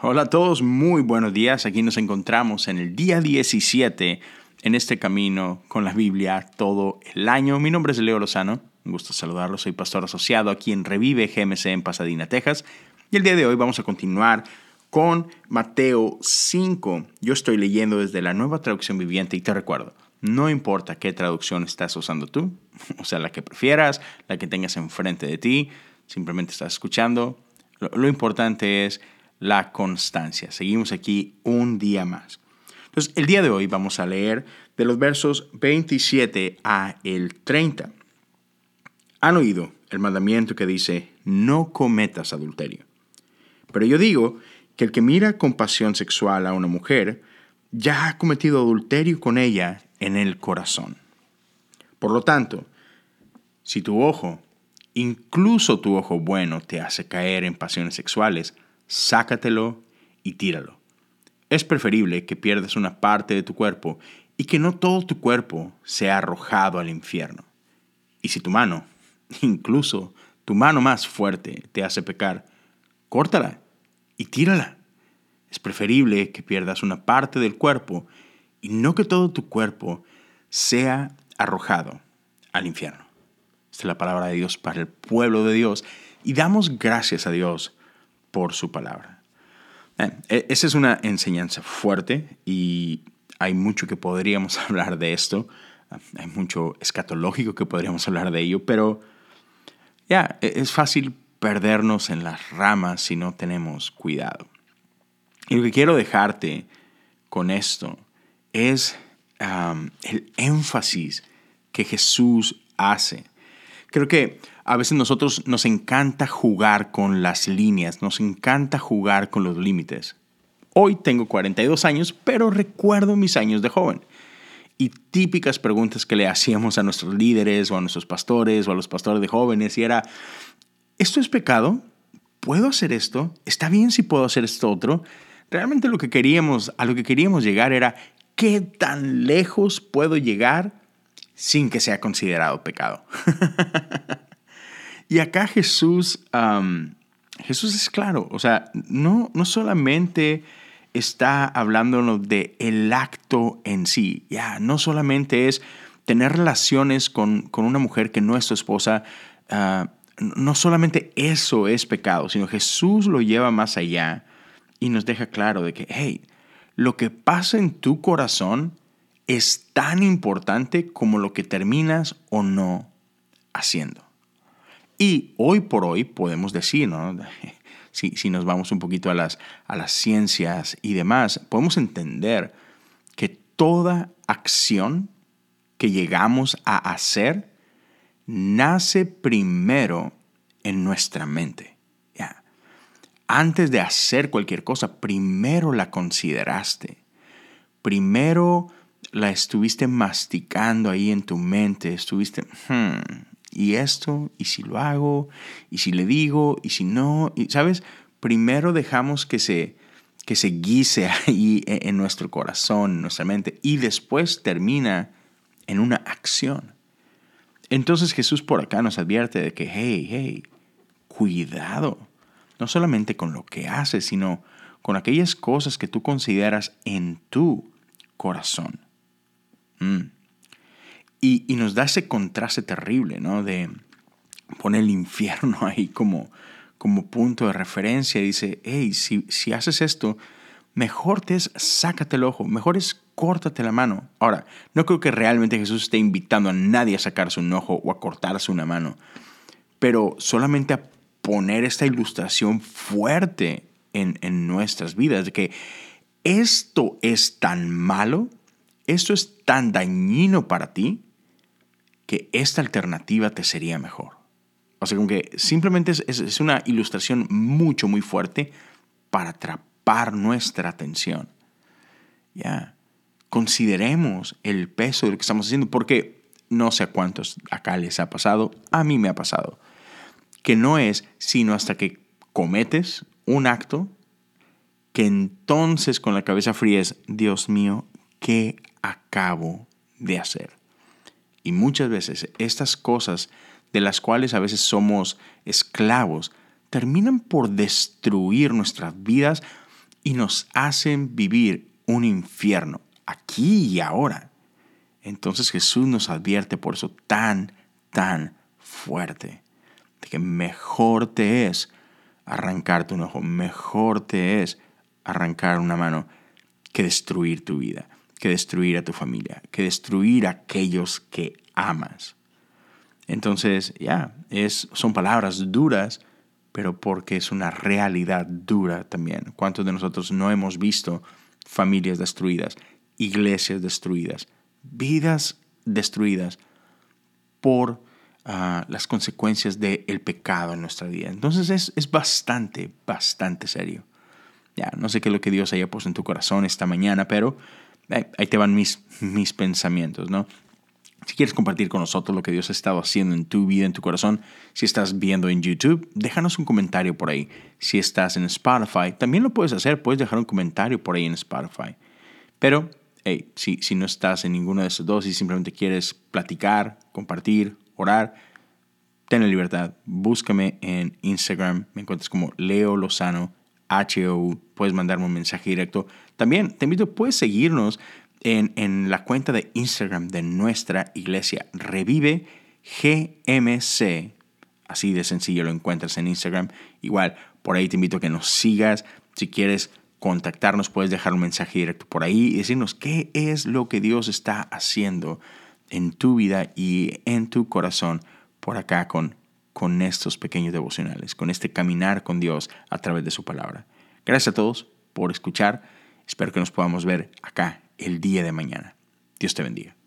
Hola a todos, muy buenos días. Aquí nos encontramos en el día 17 en este camino con la Biblia todo el año. Mi nombre es Leo Lozano, un gusto saludarlo. Soy pastor asociado aquí en Revive GMC en Pasadena, Texas. Y el día de hoy vamos a continuar con Mateo 5. Yo estoy leyendo desde la nueva traducción viviente y te recuerdo, no importa qué traducción estás usando tú, o sea, la que prefieras, la que tengas enfrente de ti, simplemente estás escuchando. Lo, lo importante es la constancia. Seguimos aquí un día más. Entonces, el día de hoy vamos a leer de los versos 27 a el 30. Han oído el mandamiento que dice, no cometas adulterio. Pero yo digo que el que mira con pasión sexual a una mujer, ya ha cometido adulterio con ella en el corazón. Por lo tanto, si tu ojo, incluso tu ojo bueno, te hace caer en pasiones sexuales, sácatelo y tíralo. Es preferible que pierdas una parte de tu cuerpo y que no todo tu cuerpo sea arrojado al infierno. Y si tu mano, incluso tu mano más fuerte, te hace pecar, córtala y tírala. Es preferible que pierdas una parte del cuerpo y no que todo tu cuerpo sea arrojado al infierno. Esta es la palabra de Dios para el pueblo de Dios y damos gracias a Dios por su palabra. E, esa es una enseñanza fuerte y hay mucho que podríamos hablar de esto. Hay mucho escatológico que podríamos hablar de ello, pero ya, e, es fácil perdernos en las ramas si no tenemos cuidado. Y lo que quiero dejarte con esto es el énfasis que Jesús hace. Creo que a veces nosotros nos encanta jugar con las líneas, nos encanta jugar con los límites. Hoy tengo 42 años, pero recuerdo mis años de joven. Y típicas preguntas que le hacíamos a nuestros líderes o a nuestros pastores o a los pastores de jóvenes era, ¿esto es pecado? ¿Puedo hacer esto? ¿Está bien si puedo hacer esto otro? Realmente lo que queríamos, a lo que queríamos llegar era, ¿qué tan lejos puedo llegar sin que sea considerado pecado? Y acá Jesús, Jesús es claro, o sea, no, no solamente está hablándonos de el acto en sí, ya, no solamente es tener relaciones con, con, una mujer que no es tu esposa, ah, no solamente eso es pecado, sino Jesús lo lleva más allá y nos deja claro de que, hey, lo que pasa en tu corazón es tan importante como lo que terminas o no haciendo. Y hoy por hoy podemos decir, ¿no? si, si, nos vamos un poquito a las, a las ciencias y demás, podemos entender que toda acción que llegamos a hacer nace primero en nuestra mente. Antes de hacer cualquier cosa, primero la consideraste. Primero la estuviste masticando ahí en tu mente, estuviste, hmm, y esto, y si lo hago, y si le digo, y si no, y, ¿sabes? Primero dejamos que se, que se guise ahí e, en nuestro corazón, en nuestra mente, y después termina en una acción. Entonces Jesús por acá nos advierte de que, hey, hey, cuidado, no solamente con lo que haces, sino con aquellas cosas que tú consideras en tu corazón. Mm. Y, nos da ese contraste terrible, ¿no? De poner el infierno ahí como, como punto de referencia. Dice, hey, si, si haces esto, mejor te es sácate el ojo, mejor es córtate la mano. Ahora, no creo que realmente Jesús esté invitando a nadie a sacarse un ojo o a cortarse una mano, pero solamente a poner esta ilustración fuerte en, en nuestras vidas, de que esto es tan malo, esto es tan dañino para ti, que esta alternativa te sería mejor. O sea, como que simplemente es, una ilustración mucho, muy fuerte para atrapar nuestra atención. Ya, consideremos el peso de lo que estamos haciendo, porque no sé a cuántos acá les ha pasado, a mí me ha pasado, que no es sino hasta que cometes un acto que entonces con la cabeza fría es, Dios mío, ¿qué acabo de hacer? Y muchas veces estas cosas de las cuales a veces somos esclavos terminan por destruir nuestras vidas y nos hacen vivir un infierno aquí y ahora. Entonces Jesús nos advierte por eso tan, tan fuerte, de que mejor te es arrancarte un ojo, mejor te es arrancar una mano que destruir tu vida, que destruir a tu familia, que destruir a aquellos que amas. Entonces, ya, es, son palabras duras, pero porque es una realidad dura también. ¿Cuántos de nosotros no hemos visto familias destruidas, iglesias destruidas, vidas destruidas por ah, las consecuencias del pecado en nuestra vida? Entonces es, es bastante, bastante serio. Ya, no sé qué es lo que Dios haya puesto en tu corazón esta mañana, pero ahí te van mis, mis pensamientos, ¿no? Si quieres compartir con nosotros lo que Dios ha estado haciendo en tu vida, en tu corazón, si estás viendo en YouTube, déjanos un comentario por ahí. Si estás en Spotify, también lo puedes hacer, puedes dejar un comentario por ahí en Spotify. Pero, hey, si, si no estás en ninguno de esos dos y simplemente quieres platicar, compartir, orar, ten la libertad. Búscame en Instagram, me encuentras como Leo Lozano HOU, puedes mandarme un mensaje directo. También te invito, puedes seguirnos en, en la cuenta de Instagram de nuestra iglesia, Revive GMC. Así de sencillo lo encuentras en Instagram. Igual, por ahí te invito a que nos sigas. Si quieres contactarnos, puedes dejar un mensaje directo por ahí y decirnos qué es lo que Dios está haciendo en tu vida y en tu corazón por acá con con estos pequeños devocionales, con este caminar con Dios a través de su palabra. Gracias a todos por escuchar. Espero que nos podamos ver acá el día de mañana. Dios te bendiga.